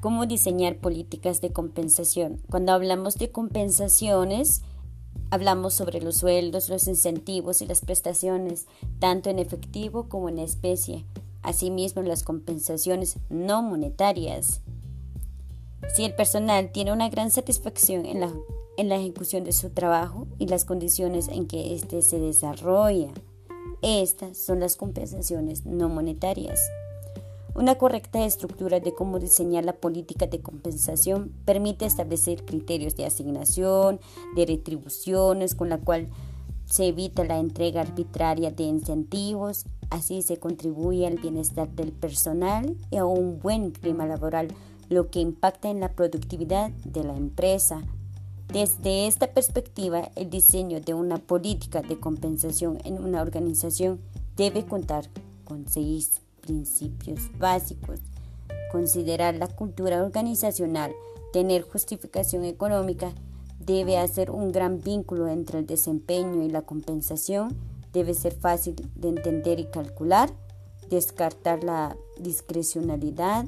cómo diseñar políticas de compensación. Cuando hablamos de compensaciones, hablamos sobre los sueldos, los incentivos y las prestaciones, tanto en efectivo como en especie. Asimismo, las compensaciones no monetarias. Si el personal tiene una gran satisfacción en la, en la ejecución de su trabajo y las condiciones en que éste se desarrolla, estas son las compensaciones no monetarias. Una correcta estructura de cómo diseñar la política de compensación permite establecer criterios de asignación, de retribuciones, con la cual se evita la entrega arbitraria de incentivos, así se contribuye al bienestar del personal y a un buen clima laboral, lo que impacta en la productividad de la empresa. Desde esta perspectiva, el diseño de una política de compensación en una organización debe contar con seis principios básicos. Considerar la cultura organizacional, tener justificación económica, debe hacer un gran vínculo entre el desempeño y la compensación, debe ser fácil de entender y calcular, descartar la discrecionalidad,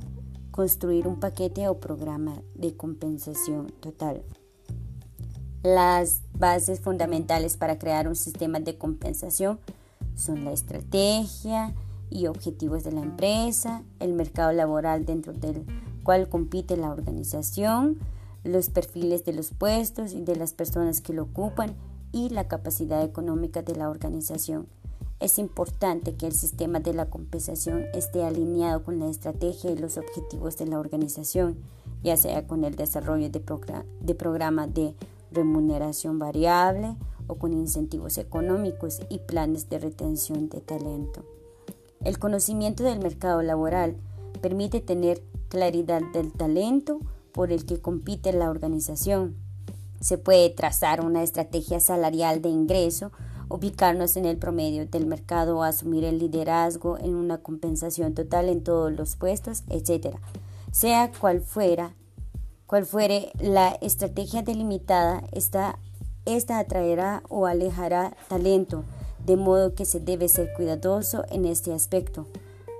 construir un paquete o programa de compensación total. Las bases fundamentales para crear un sistema de compensación son la estrategia, y objetivos de la empresa, el mercado laboral dentro del cual compite la organización, los perfiles de los puestos y de las personas que lo ocupan y la capacidad económica de la organización. Es importante que el sistema de la compensación esté alineado con la estrategia y los objetivos de la organización, ya sea con el desarrollo de, de programa de remuneración variable o con incentivos económicos y planes de retención de talento. El conocimiento del mercado laboral permite tener claridad del talento por el que compite la organización. Se puede trazar una estrategia salarial de ingreso, ubicarnos en el promedio del mercado asumir el liderazgo en una compensación total en todos los puestos, etc. Sea cual fuera, cual fuere la estrategia delimitada, esta, esta atraerá o alejará talento de modo que se debe ser cuidadoso en este aspecto.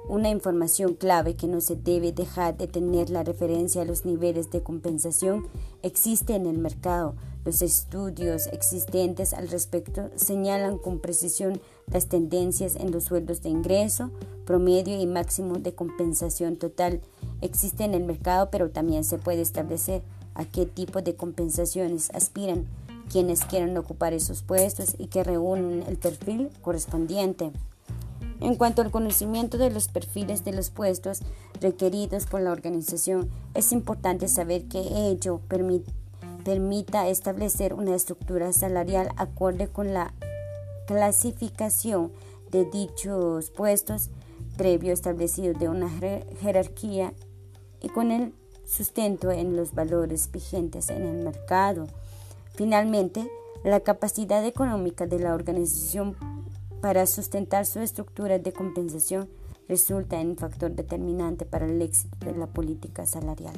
Una información clave que no se debe dejar de tener la referencia a los niveles de compensación existe en el mercado. Los estudios existentes al respecto señalan con precisión las tendencias en los sueldos de ingreso, promedio y máximo de compensación total. Existe en el mercado, pero también se puede establecer a qué tipo de compensaciones aspiran quienes quieren ocupar esos puestos y que reúnen el perfil correspondiente. En cuanto al conocimiento de los perfiles de los puestos requeridos por la organización, es importante saber que ello permita establecer una estructura salarial acorde con la clasificación de dichos puestos previo establecido de una jerarquía y con el sustento en los valores vigentes en el mercado. Finalmente, la capacidad económica de la organización para sustentar su estructura de compensación resulta en un factor determinante para el éxito de la política salarial.